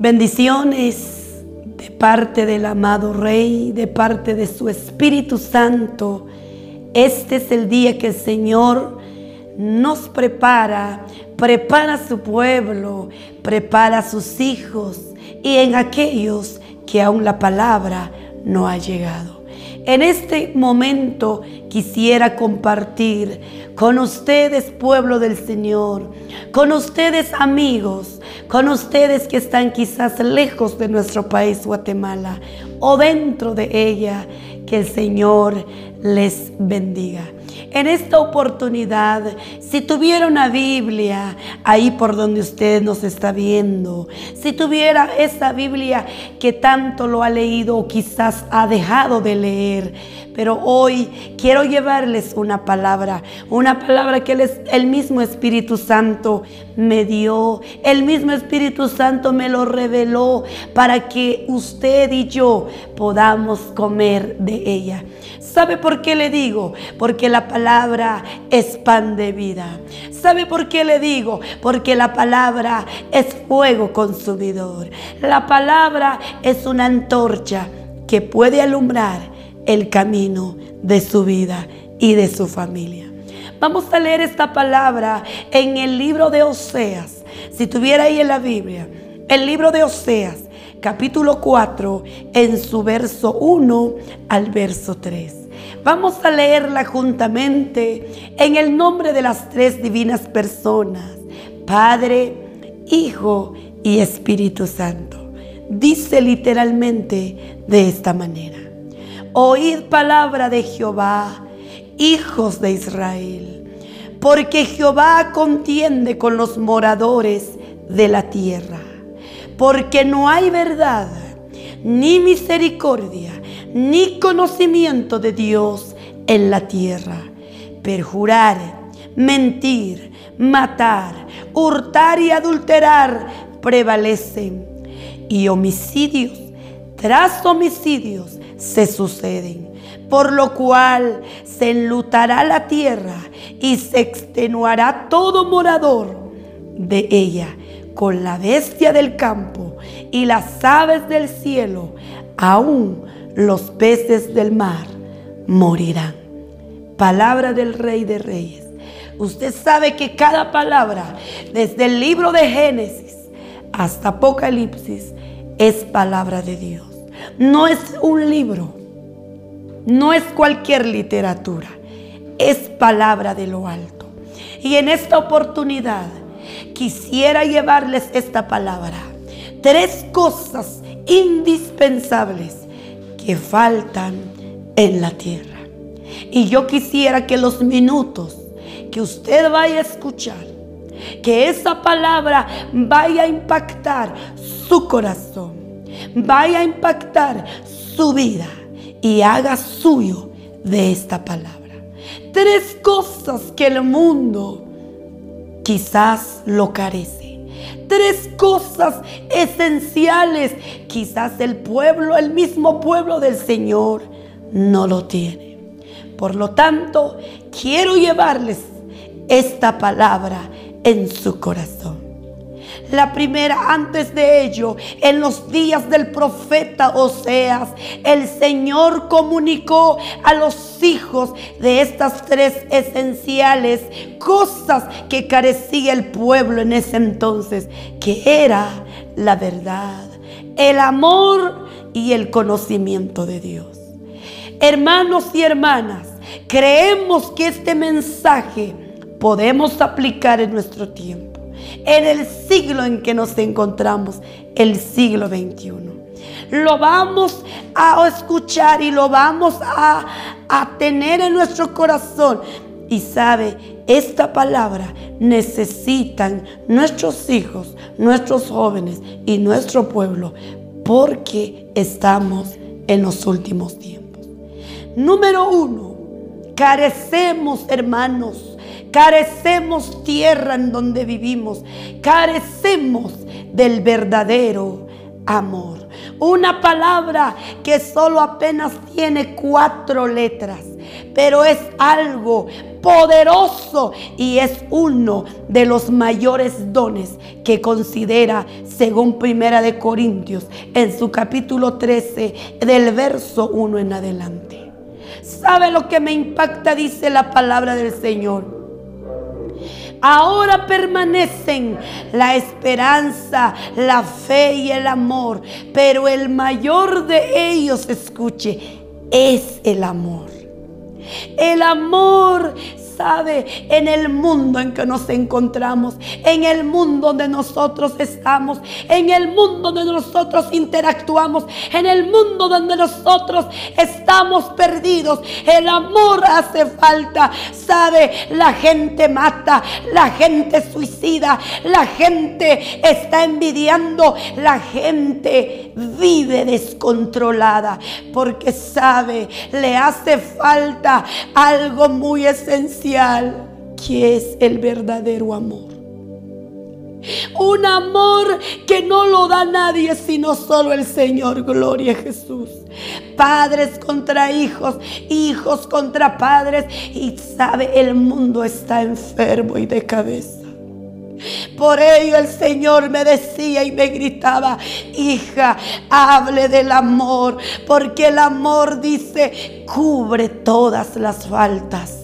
Bendiciones de parte del amado Rey, de parte de su Espíritu Santo. Este es el día que el Señor nos prepara, prepara su pueblo, prepara a sus hijos y en aquellos que aún la palabra no ha llegado. En este momento quisiera compartir con ustedes, pueblo del Señor, con ustedes, amigos, con ustedes que están quizás lejos de nuestro país, Guatemala, o dentro de ella, que el Señor les bendiga. En esta oportunidad, si tuviera una Biblia ahí por donde usted nos está viendo, si tuviera esa Biblia que tanto lo ha leído o quizás ha dejado de leer, pero hoy quiero llevarles una palabra, una palabra que el mismo Espíritu Santo me dio, el mismo Espíritu Santo me lo reveló para que usted y yo podamos comer de ella. ¿Sabe por qué le digo? Porque la palabra es pan de vida. ¿Sabe por qué le digo? Porque la palabra es fuego consumidor. La palabra es una antorcha que puede alumbrar el camino de su vida y de su familia. Vamos a leer esta palabra en el libro de Oseas. Si tuviera ahí en la Biblia, el libro de Oseas, capítulo 4, en su verso 1 al verso 3. Vamos a leerla juntamente en el nombre de las tres divinas personas, Padre, Hijo y Espíritu Santo. Dice literalmente de esta manera. Oíd palabra de Jehová, hijos de Israel, porque Jehová contiende con los moradores de la tierra, porque no hay verdad, ni misericordia, ni conocimiento de Dios en la tierra. Perjurar, mentir, matar, hurtar y adulterar prevalecen, y homicidios tras homicidios se suceden, por lo cual se enlutará la tierra y se extenuará todo morador de ella con la bestia del campo y las aves del cielo, aún los peces del mar morirán. Palabra del Rey de Reyes. Usted sabe que cada palabra, desde el libro de Génesis hasta Apocalipsis, es palabra de Dios. No es un libro, no es cualquier literatura, es palabra de lo alto. Y en esta oportunidad quisiera llevarles esta palabra. Tres cosas indispensables que faltan en la tierra. Y yo quisiera que los minutos que usted vaya a escuchar, que esa palabra vaya a impactar su corazón vaya a impactar su vida y haga suyo de esta palabra. Tres cosas que el mundo quizás lo carece. Tres cosas esenciales. Quizás el pueblo, el mismo pueblo del Señor, no lo tiene. Por lo tanto, quiero llevarles esta palabra en su corazón. La primera, antes de ello, en los días del profeta Oseas, el Señor comunicó a los hijos de estas tres esenciales cosas que carecía el pueblo en ese entonces, que era la verdad, el amor y el conocimiento de Dios. Hermanos y hermanas, creemos que este mensaje podemos aplicar en nuestro tiempo en el siglo en que nos encontramos, el siglo XXI. Lo vamos a escuchar y lo vamos a, a tener en nuestro corazón. Y sabe, esta palabra necesitan nuestros hijos, nuestros jóvenes y nuestro pueblo porque estamos en los últimos tiempos. Número uno, carecemos, hermanos, Carecemos tierra en donde vivimos. Carecemos del verdadero amor. Una palabra que solo apenas tiene cuatro letras, pero es algo poderoso y es uno de los mayores dones que considera según Primera de Corintios en su capítulo 13 del verso 1 en adelante. ¿Sabe lo que me impacta? Dice la palabra del Señor. Ahora permanecen la esperanza, la fe y el amor, pero el mayor de ellos, escuche, es el amor. El amor sabe en el mundo en que nos encontramos, en el mundo donde nosotros estamos, en el mundo donde nosotros interactuamos, en el mundo donde nosotros estamos perdidos. El amor hace falta, sabe, la gente mata, la gente suicida, la gente está envidiando, la gente vive descontrolada porque sabe, le hace falta algo muy esencial que es el verdadero amor. Un amor que no lo da nadie sino solo el Señor. Gloria a Jesús. Padres contra hijos, hijos contra padres. Y sabe, el mundo está enfermo y de cabeza. Por ello el Señor me decía y me gritaba, hija, hable del amor, porque el amor dice, cubre todas las faltas.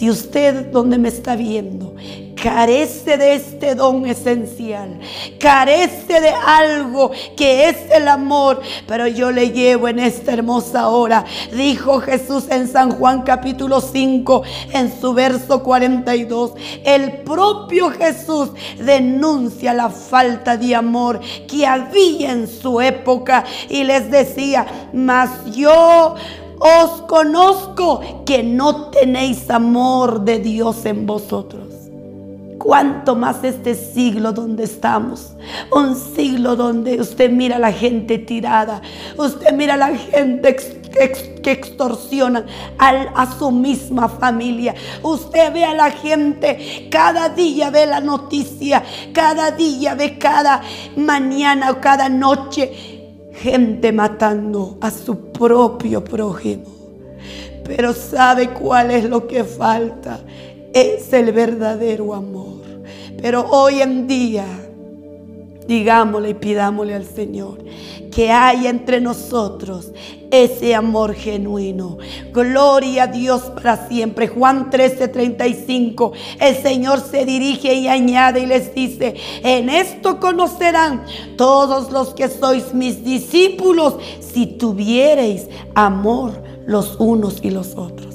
Si usted donde me está viendo carece de este don esencial, carece de algo que es el amor, pero yo le llevo en esta hermosa hora, dijo Jesús en San Juan capítulo 5, en su verso 42, el propio Jesús denuncia la falta de amor que había en su época y les decía, mas yo os conozco que no tenéis amor de Dios en vosotros. Cuánto más este siglo donde estamos. Un siglo donde usted mira a la gente tirada. Usted mira a la gente que extorsiona a, su misma familia. Usted ve a la gente, cada día ve la noticia, cada día ve cada mañana o cada noche gente matando a su propio prójimo. Pero ¿sabe cuál es lo que falta? Es el verdadero amor. Pero hoy en día, digámosle y pidámosle al Señor que hay entre nosotros ese amor genuino. Gloria a Dios para siempre. Juan 13, 35. El Señor se dirige y añade y les dice, en esto conocerán todos los que sois mis discípulos si tuviereis amor los unos y los otros.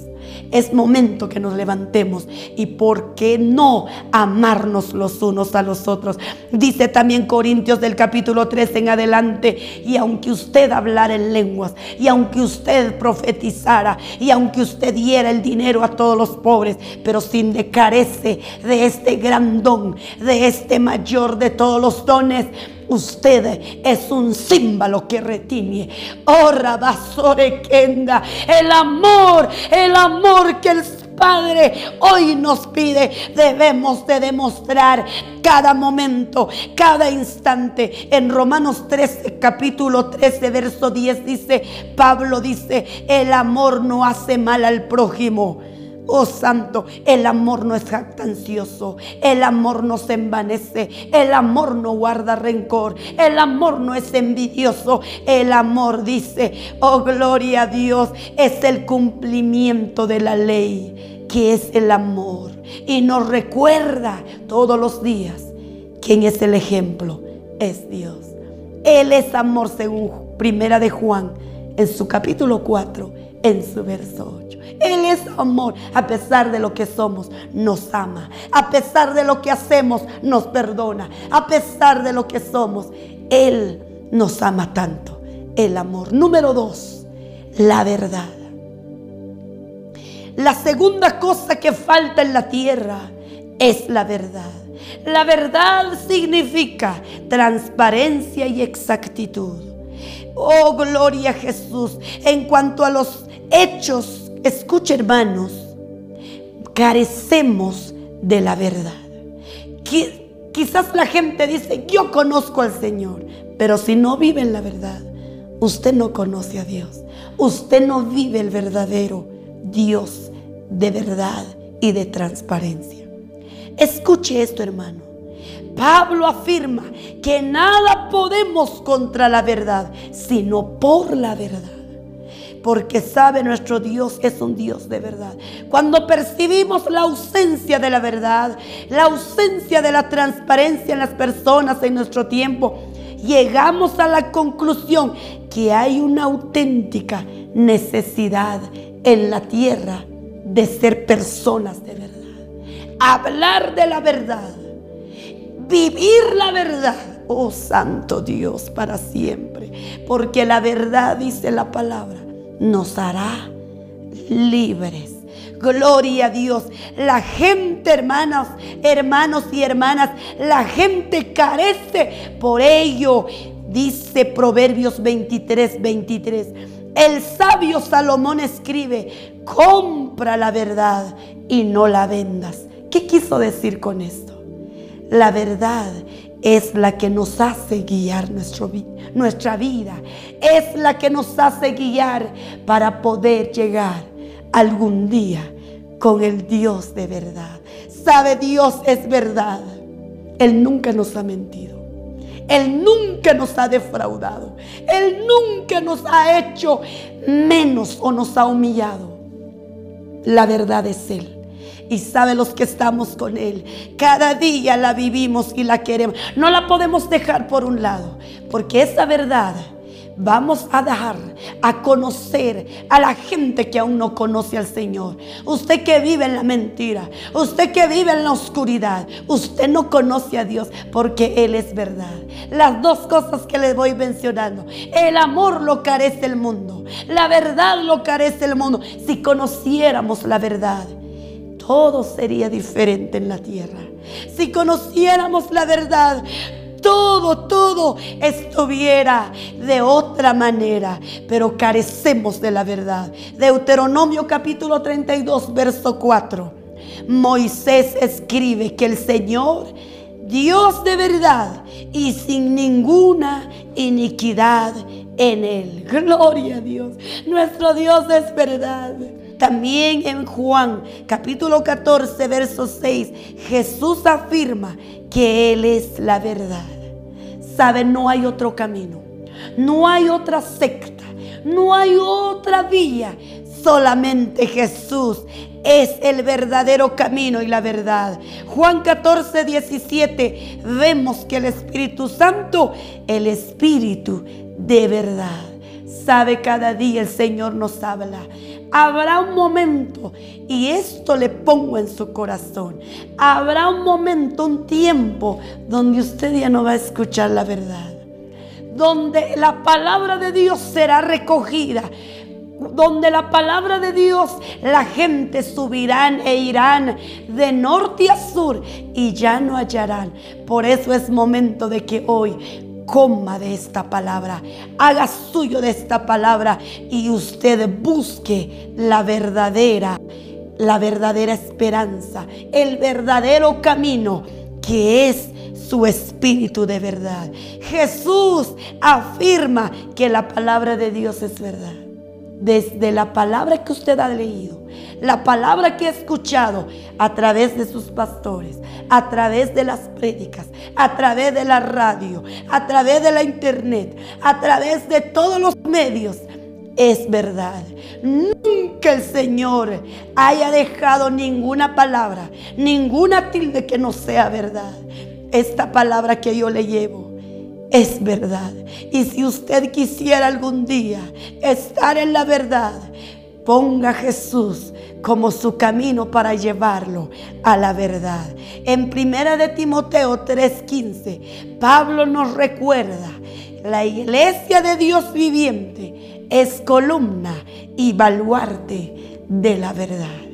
Es momento que nos levantemos y por qué no amarnos los unos a los otros. Dice también Corintios del capítulo 3 en adelante, y aunque usted hablara en lenguas, y aunque usted profetizara, y aunque usted diera el dinero a todos los pobres, pero sin de carece de este gran don, de este mayor de todos los dones, Usted es un símbolo que retiene. Oh, Kenda. El amor, el amor que el Padre hoy nos pide, debemos de demostrar cada momento, cada instante. En Romanos 13, capítulo 13, verso 10 dice, Pablo dice, el amor no hace mal al prójimo Oh Santo, el amor no es jactancioso, el amor no se envanece, el amor no guarda rencor, el amor no es envidioso, el amor dice, oh gloria a Dios, es el cumplimiento de la ley, que es el amor. Y nos recuerda todos los días quién es el ejemplo, es Dios. Él es amor según Primera de Juan en su capítulo 4, en su verso 8. Él es amor. A pesar de lo que somos, nos ama. A pesar de lo que hacemos, nos perdona. A pesar de lo que somos, Él nos ama tanto. El amor. Número dos, la verdad. La segunda cosa que falta en la tierra es la verdad. La verdad significa transparencia y exactitud. Oh, gloria a Jesús. En cuanto a los hechos Escucha hermanos, carecemos de la verdad. Quizás la gente dice, yo conozco al Señor, Pero si no vive en la verdad, usted no conoce a Dios. Usted no vive el verdadero Dios de verdad y de transparencia. Escuche esto, hermano. Pablo afirma que nada podemos contra la verdad, sino por la verdad. Porque sabe nuestro Dios es un Dios de verdad. Cuando percibimos la ausencia de la verdad, la ausencia de la transparencia en las personas en nuestro tiempo, llegamos a la conclusión que hay una auténtica necesidad en la tierra de ser personas de verdad. Hablar de la verdad vivir la verdad. Oh Santo Dios, para siempre. Porque la verdad, dice la palabra, nos hará libres. Gloria a Dios. La gente, hermanos, hermanos y hermanas, la gente carece por ello. Dice Proverbios 23, 23. El sabio Salomón escribe, compra la verdad y no la vendas. ¿Qué quiso decir con esto? La verdad es la que nos hace guiar nuestro, nuestra vida. Es la que nos hace guiar para poder llegar algún día con el Dios de verdad. Sabe, Dios es verdad. Él nunca nos ha mentido. Él nunca nos ha defraudado. Él nunca nos ha hecho menos o nos ha humillado. La verdad es Él y sabe los que estamos con Él. Cada día la vivimos y la queremos. No la podemos dejar por un lado, porque esa verdad vamos a dar a conocer a la gente que aún no conoce al Señor. Usted que vive en la mentira, usted que vive en la oscuridad, usted no conoce a Dios porque Él es verdad. Las dos cosas que les voy mencionando, el amor lo carece el mundo, la verdad lo carece el mundo. Si conociéramos la verdad, todo sería diferente en la tierra. Si conociéramos la verdad, todo, todo estuviera de otra manera, pero carecemos de la verdad. Deuteronomio capítulo 32, verso 4. Moisés escribe que el Señor, Dios de verdad y sin ninguna iniquidad en él. Gloria a Dios. Nuestro Dios es verdad. También en Juan capítulo 14, verso 6, Jesús afirma que Él es la verdad. Sabe, no hay otro camino, no hay otra secta, no hay otra vía. Solamente Jesús es el verdadero camino y la verdad. Juan 14, 17, vemos que el Espíritu Santo, el Espíritu de verdad. Sabe, cada día el Señor nos habla habrá un momento, y esto le pongo en su corazón, habrá un momento, un tiempo donde usted ya no va a escuchar la verdad, donde la palabra de Dios será recogida, donde la palabra de Dios, la gente subirán e irán de norte a sur y ya no hallarán. Por eso es momento de que hoy coma de esta palabra, haga suyo de esta palabra y usted busque la verdadera, la verdadera esperanza, el verdadero camino que es su espíritu de verdad. Jesús afirma que la palabra de Dios es verdad. Desde la palabra que usted ha leído, la palabra que ha escuchado a través de sus pastores, a través de las prédicas, a través de la radio, a través de la internet, a través de todos los medios. Es verdad. Nunca el Señor haya dejado ninguna palabra, ninguna tilde que no sea verdad. Esta palabra que yo le llevo es verdad. Y si usted quisiera algún día estar en la verdad, ponga a Jesús como su camino para llevarlo a la verdad. En primera de Timoteo 3:15, Pablo nos recuerda, la iglesia de Dios viviente es columna y baluarte de la verdad.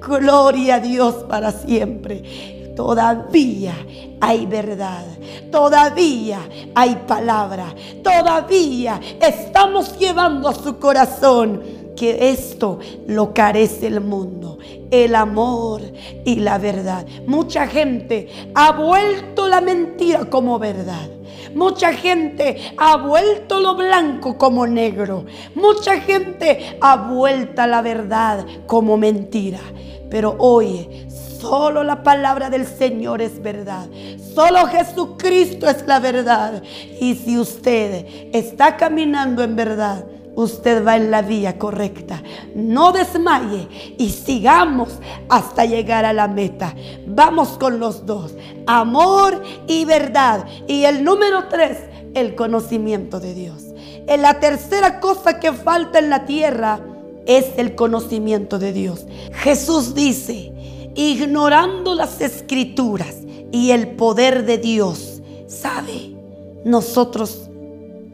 Gloria a Dios para siempre. Todavía hay verdad, todavía hay palabra, todavía estamos llevando a su corazón que esto lo carece el mundo, el amor y la verdad. Mucha gente ha vuelto la mentira como verdad. Mucha gente ha vuelto lo blanco como negro. Mucha gente ha vuelto la verdad como mentira. Pero hoy solo la palabra del Señor es verdad. Solo Jesucristo es la verdad. Y si usted está caminando en verdad, usted va en la vía correcta. No desmaye y sigamos hasta llegar a la meta. Vamos con los dos. Amor y verdad. Y el número tres, el conocimiento de Dios. En la tercera cosa que falta en la tierra es el conocimiento de Dios. Jesús dice, ignorando las escrituras y el poder de Dios, ¿sabe? Nosotros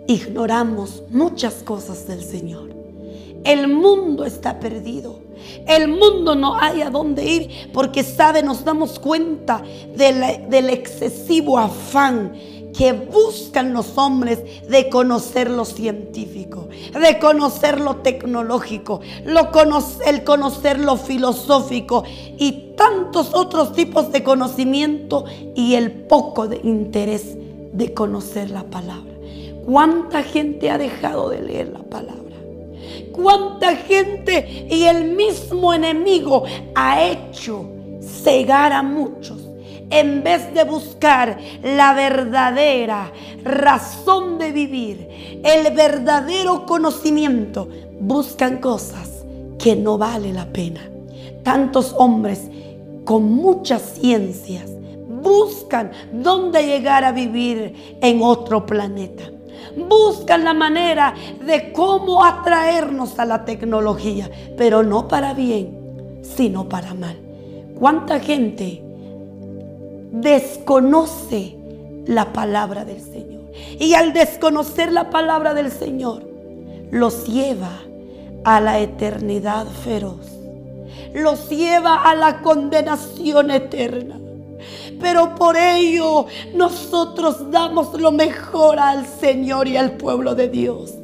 ignoramos muchas cosas del Señor. El mundo está perdido. El mundo no hay a dónde ir porque, ¿sabe? Nos damos cuenta del, excesivo afán que buscan los hombres de conocer lo científico, de conocer lo tecnológico, lo el conocer lo filosófico y tantos otros tipos de conocimiento y el poco de interés de conocer la palabra. ¿Cuánta gente ha dejado de leer la palabra? ¿Cuánta gente y el mismo enemigo ha hecho cegar a muchos? En vez de buscar la verdadera razón de vivir, el verdadero conocimiento, buscan cosas que no vale la pena. Tantos hombres con muchas ciencias buscan dónde llegar a vivir en otro planeta buscan la manera de cómo atraernos a la tecnología, pero no para bien, sino para mal. ¿Cuánta gente desconoce la palabra del Señor? Y al desconocer la palabra del Señor, los lleva a la eternidad feroz. Los lleva a la condenación eterna. Pero por ello nosotros damos lo mejor al Señor y al pueblo de Dios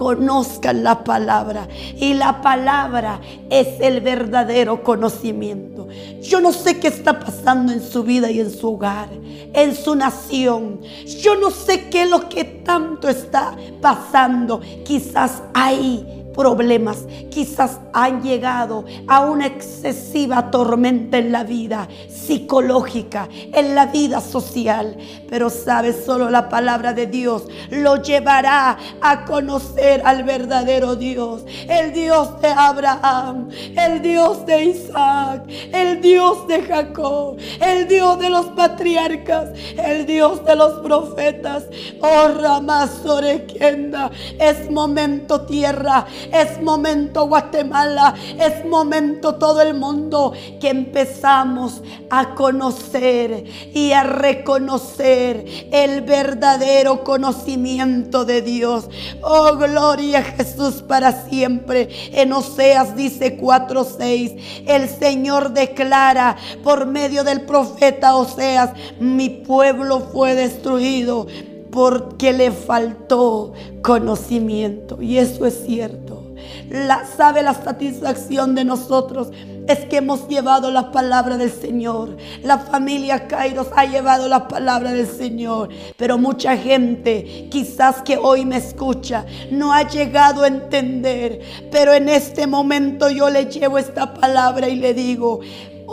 conozcan la palabra. Y la palabra es el verdadero conocimiento. Yo no sé qué está pasando en su vida y en su hogar, en su nación. Yo no sé qué es lo que tanto está pasando. Quizás hay problemas quizás han llegado a una excesiva tormenta en la vida psicológica, en la vida social. Pero sabes, solo la palabra de Dios lo llevará a conocer al verdadero Dios, el Dios de Abraham, el Dios de Isaac, el Dios de Jacob, el Dios de los patriarcas, el Dios de los profetas. Oh, Ramazorequenda, es momento tierra es momento Guatemala, es momento todo el mundo que empezamos a conocer y a reconocer el verdadero conocimiento de Dios. Oh, gloria a Jesús para siempre. En Oseas dice 4:6, el Señor declara por medio del profeta Oseas, mi pueblo fue destruido porque le faltó conocimiento. Y eso es cierto. La, sabe la satisfacción de nosotros es que hemos llevado la palabra del Señor. La familia Kairos ha llevado la palabra del Señor. Pero mucha gente, quizás que hoy me escucha, no ha llegado a entender. Pero en este momento yo le llevo esta palabra y le digo,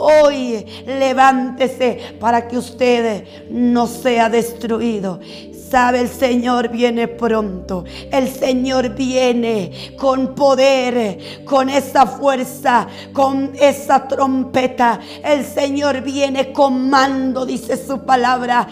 Hoy levántese para que usted no sea destruido. Sabe, el Señor viene pronto. El Señor viene con poder, con esa fuerza, con esa trompeta. El Señor viene con mando, dice su palabra,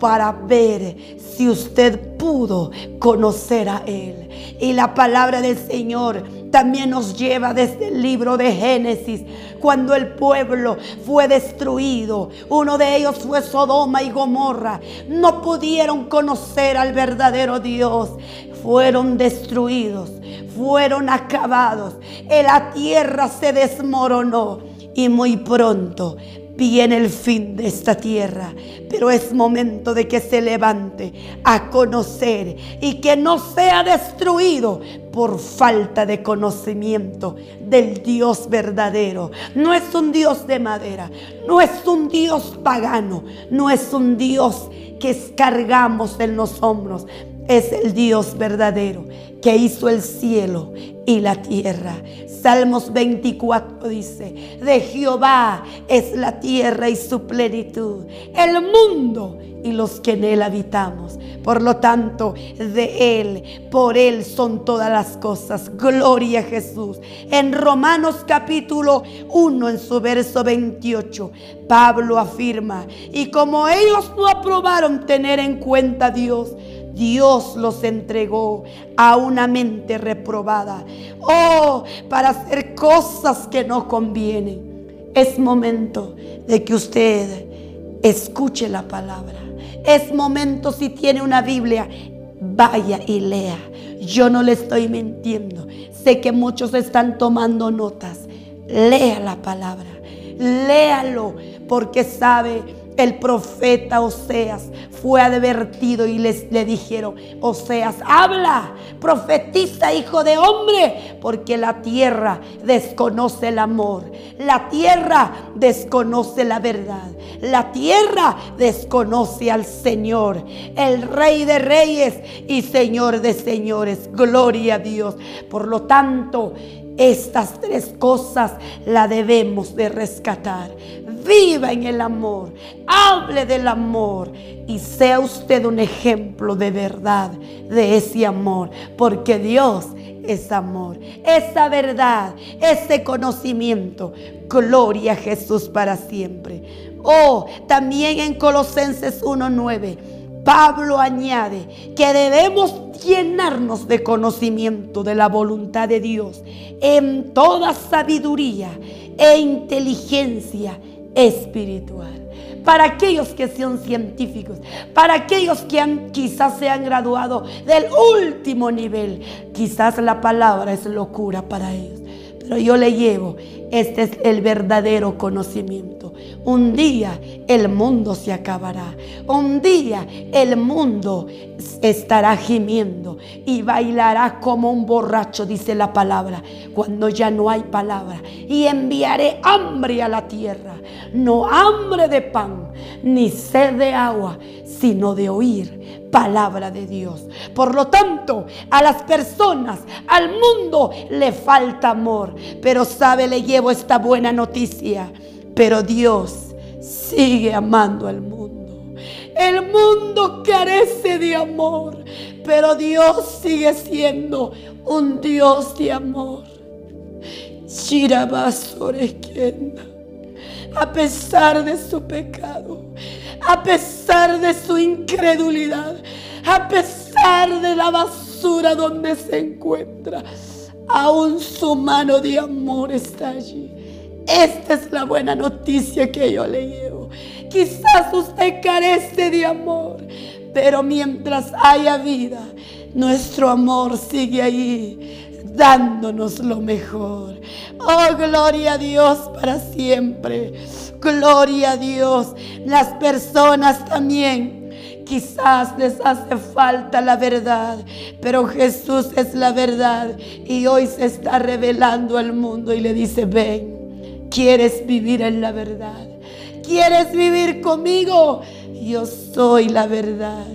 para ver si usted pudo conocer a Él. Y la palabra del Señor también nos lleva desde el libro de Génesis, cuando el pueblo fue destruido. Uno de ellos fue Sodoma y Gomorra. No pudieron conocer al verdadero Dios. Fueron destruidos, fueron acabados. La tierra se desmoronó y muy pronto viene el fin de esta tierra, pero es momento de que se levante a conocer y que no sea destruido por falta de conocimiento del Dios verdadero. No es un Dios de madera, no es un Dios pagano, no es un Dios que cargamos en los hombros, es el Dios verdadero que hizo el cielo y la tierra. Salmos 24 dice, de Jehová es la tierra y su plenitud, el mundo y los que en él habitamos. Por lo tanto, de él, por él son todas las cosas. Gloria a Jesús. En Romanos capítulo 1, en su verso 28, Pablo afirma, y como ellos no aprobaron tener en cuenta a Dios, Dios los entregó a una mente reprobada. Oh, para hacer cosas que no convienen. Es momento de que usted escuche la palabra. Es momento si tiene una Biblia, vaya y lea. Yo no le estoy mintiendo. Sé que muchos están tomando notas. Lea la palabra. Léalo porque sabe el profeta Oseas fue advertido y les, le dijeron, Oseas, habla, profetiza, hijo de hombre, porque la tierra desconoce el amor, la tierra desconoce la verdad, la tierra desconoce al Señor, el Rey de reyes y Señor de señores. Gloria a Dios. Por lo tanto, estas tres cosas la debemos de rescatar. Viva en el amor, hable del amor y sea usted un ejemplo de verdad de ese amor, porque Dios es amor, esa verdad, ese conocimiento. Gloria a Jesús para siempre. Oh, también en Colosenses 1.9 Pablo añade que debemos llenarnos de conocimiento de la voluntad de Dios en toda sabiduría e inteligencia espiritual. Para aquellos que sean científicos, para aquellos que han, quizás se han graduado del último nivel, quizás la palabra es locura para ellos. Pero yo le llevo, este es el verdadero conocimiento. Un día el mundo se acabará. Un día el mundo estará gimiendo y bailará como un borracho, dice la palabra, cuando ya no hay palabra. Y enviaré hambre a la tierra. No hambre de pan, ni sed de agua, sino de oír palabra de Dios. Por lo tanto, a las personas, al mundo le falta amor. Pero sabe, le llevo esta buena noticia. Pero Dios sigue amando al mundo. El mundo carece de amor, pero Dios sigue siendo un Dios de amor. A pesar de su pecado, a pesar de su incredulidad, a pesar de la basura donde se encuentra, aún su mano de amor está allí. Esta es la buena noticia que yo le llevo. Quizás usted carece de amor, pero mientras haya vida, nuestro amor sigue ahí dándonos lo mejor. Oh, gloria a Dios para siempre. Gloria a Dios. Las personas también. Quizás les hace falta la verdad, pero Jesús es la verdad y hoy se está revelando al mundo y le dice, ven, ¿quieres vivir en la verdad? ¿Quieres vivir conmigo? Yo soy la verdad.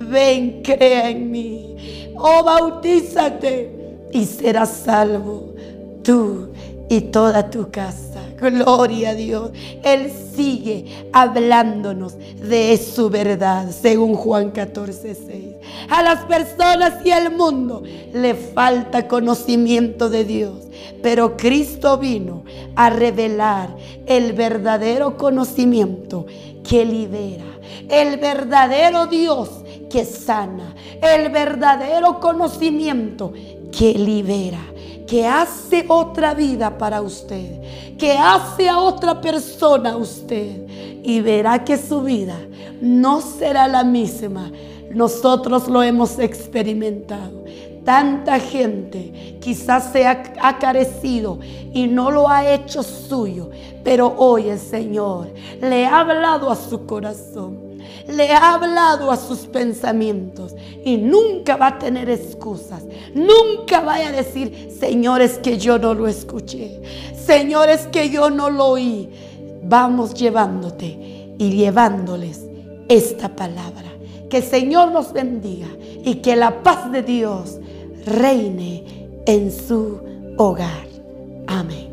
Ven, crea en mí. Oh, bautízate y serás salvo tú y toda tu casa. Gloria a Dios. Él sigue hablándonos de su verdad, según Juan 14, 6. A las personas y al mundo le falta conocimiento de Dios, pero Cristo vino a revelar el verdadero conocimiento que libera, el verdadero Dios que sana, el verdadero conocimiento que libera que hace otra vida para usted, que hace a otra persona usted y verá que su vida no será la misma. Nosotros lo hemos experimentado. tanta gente quizás se ha carecido y no lo ha hecho suyo, pero hoy el Señor le ha hablado a su corazón le ha hablado a sus pensamientos y nunca va a tener excusas. Nunca vaya a decir, señores, que yo no lo escuché. Señores, que yo no lo oí. Vamos llevándote y llevándoles esta palabra. Que el Señor nos bendiga y que la paz de Dios reine en su hogar. Amén.